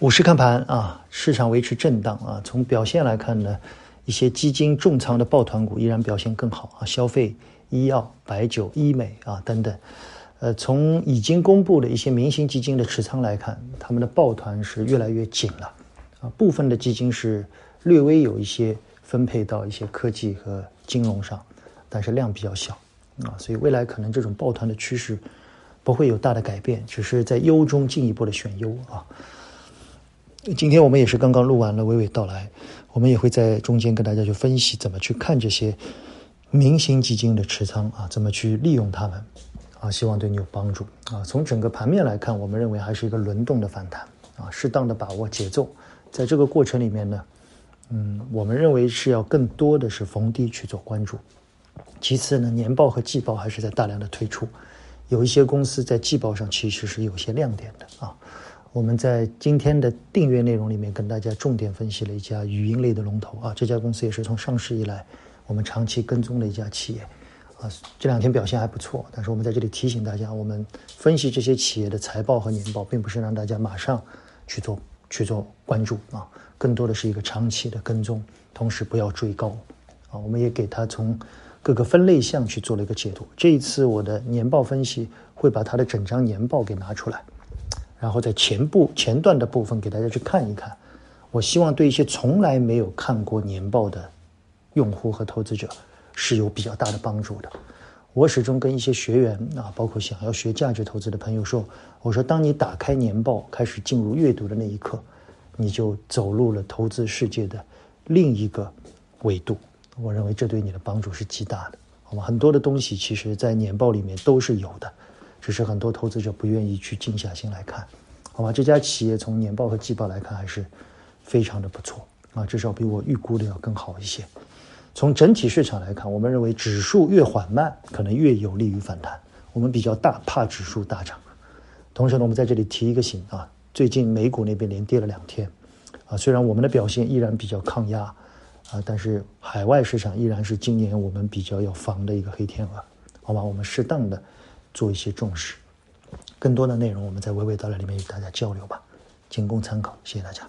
午市看盘啊，市场维持震荡啊。从表现来看呢，一些基金重仓的抱团股依然表现更好啊，消费、医药、白酒、医美啊等等。呃，从已经公布的一些明星基金的持仓来看，他们的抱团是越来越紧了啊。部分的基金是略微有一些分配到一些科技和金融上，但是量比较小啊，所以未来可能这种抱团的趋势不会有大的改变，只是在优中进一步的选优啊。今天我们也是刚刚录完了娓娓道来，我们也会在中间跟大家去分析怎么去看这些明星基金的持仓啊，怎么去利用它们啊，希望对你有帮助啊。从整个盘面来看，我们认为还是一个轮动的反弹啊，适当的把握节奏，在这个过程里面呢，嗯，我们认为是要更多的是逢低去做关注。其次呢，年报和季报还是在大量的推出，有一些公司在季报上其实是有些亮点的啊。我们在今天的订阅内容里面跟大家重点分析了一家语音类的龙头啊，这家公司也是从上市以来我们长期跟踪的一家企业啊，这两天表现还不错。但是我们在这里提醒大家，我们分析这些企业的财报和年报，并不是让大家马上去做去做关注啊，更多的是一个长期的跟踪，同时不要追高啊。我们也给它从各个分类项去做了一个解读。这一次我的年报分析会把它的整张年报给拿出来。然后在前部前段的部分给大家去看一看，我希望对一些从来没有看过年报的用户和投资者是有比较大的帮助的。我始终跟一些学员啊，包括想要学价值投资的朋友说，我说当你打开年报开始进入阅读的那一刻，你就走入了投资世界的另一个维度。我认为这对你的帮助是极大的，好吗？很多的东西其实在年报里面都是有的。只是很多投资者不愿意去静下心来看，好吧？这家企业从年报和季报来看还是非常的不错啊，至少比我预估的要更好一些。从整体市场来看，我们认为指数越缓慢，可能越有利于反弹。我们比较大怕指数大涨。同时呢，我们在这里提一个醒啊，最近美股那边连跌了两天啊，虽然我们的表现依然比较抗压啊，但是海外市场依然是今年我们比较要防的一个黑天鹅，好吧？我们适当的。做一些重视，更多的内容我们在娓娓道来里面与大家交流吧，仅供参考，谢谢大家。